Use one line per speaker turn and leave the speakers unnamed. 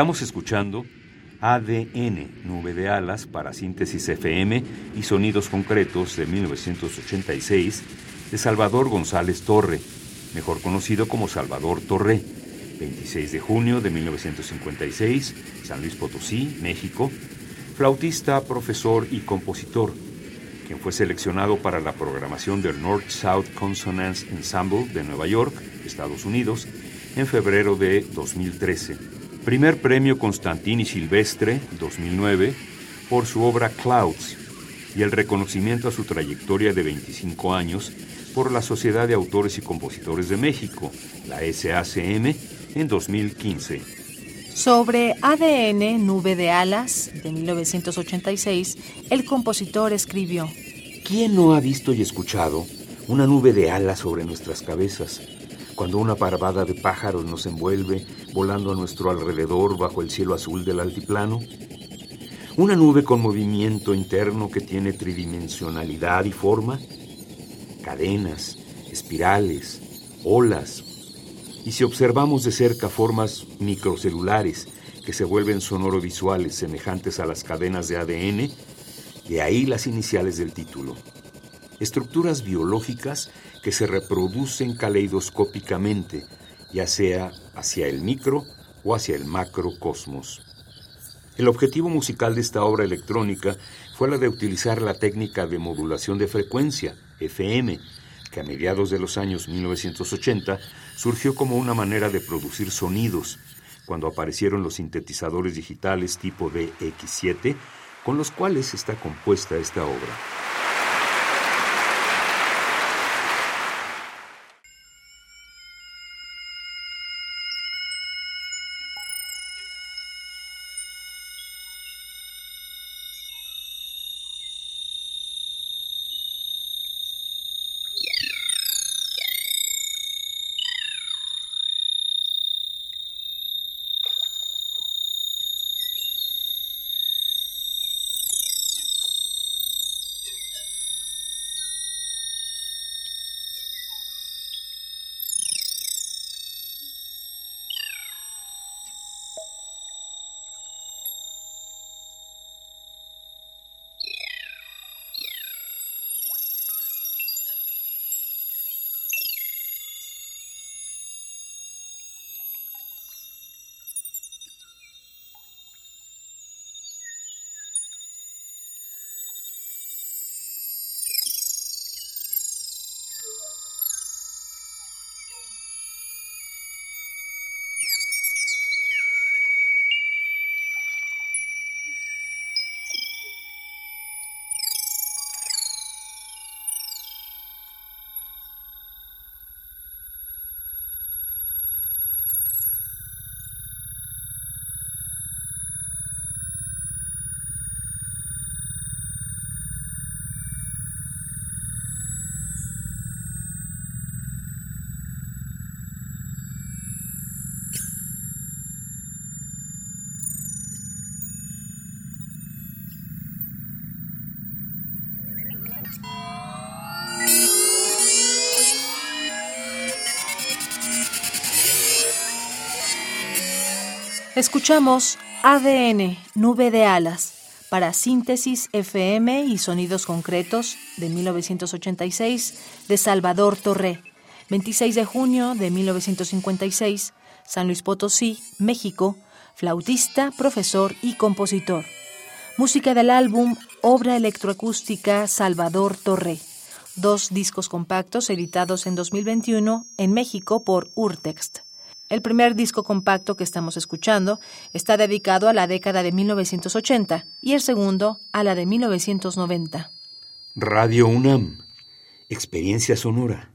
Estamos escuchando ADN, Nube de Alas para Síntesis FM y Sonidos Concretos de 1986 de Salvador González Torre, mejor conocido como Salvador Torre, 26 de junio de 1956, San Luis Potosí, México, flautista, profesor y compositor, quien fue seleccionado para la programación del North-South Consonance Ensemble de Nueva York, Estados Unidos, en febrero de 2013 Primer premio Constantini Silvestre 2009 por su obra Clouds y el reconocimiento a su trayectoria de 25 años por la Sociedad de Autores y Compositores de México, la SACM, en 2015.
Sobre ADN, Nube de Alas, de 1986, el compositor escribió,
¿Quién no ha visto y escuchado una nube de alas sobre nuestras cabezas? Cuando una parvada de pájaros nos envuelve volando a nuestro alrededor bajo el cielo azul del altiplano? ¿Una nube con movimiento interno que tiene tridimensionalidad y forma? Cadenas, espirales, olas. Y si observamos de cerca formas microcelulares que se vuelven sonorovisuales semejantes a las cadenas de ADN, de ahí las iniciales del título. Estructuras biológicas que se reproducen caleidoscópicamente, ya sea hacia el micro o hacia el macrocosmos. El objetivo musical de esta obra electrónica fue la de utilizar la técnica de modulación de frecuencia, FM, que a mediados de los años 1980 surgió como una manera de producir sonidos, cuando aparecieron los sintetizadores digitales tipo DX7, con los cuales está compuesta esta obra.
Escuchamos ADN, Nube de Alas, para Síntesis FM y Sonidos Concretos de 1986 de Salvador Torré, 26 de junio de 1956, San Luis Potosí, México, flautista, profesor y compositor. Música del álbum Obra Electroacústica Salvador Torré. Dos discos compactos editados en 2021 en México por Urtext. El primer disco compacto que estamos escuchando está dedicado a la década de 1980 y el segundo a la de 1990.
Radio UNAM, experiencia sonora.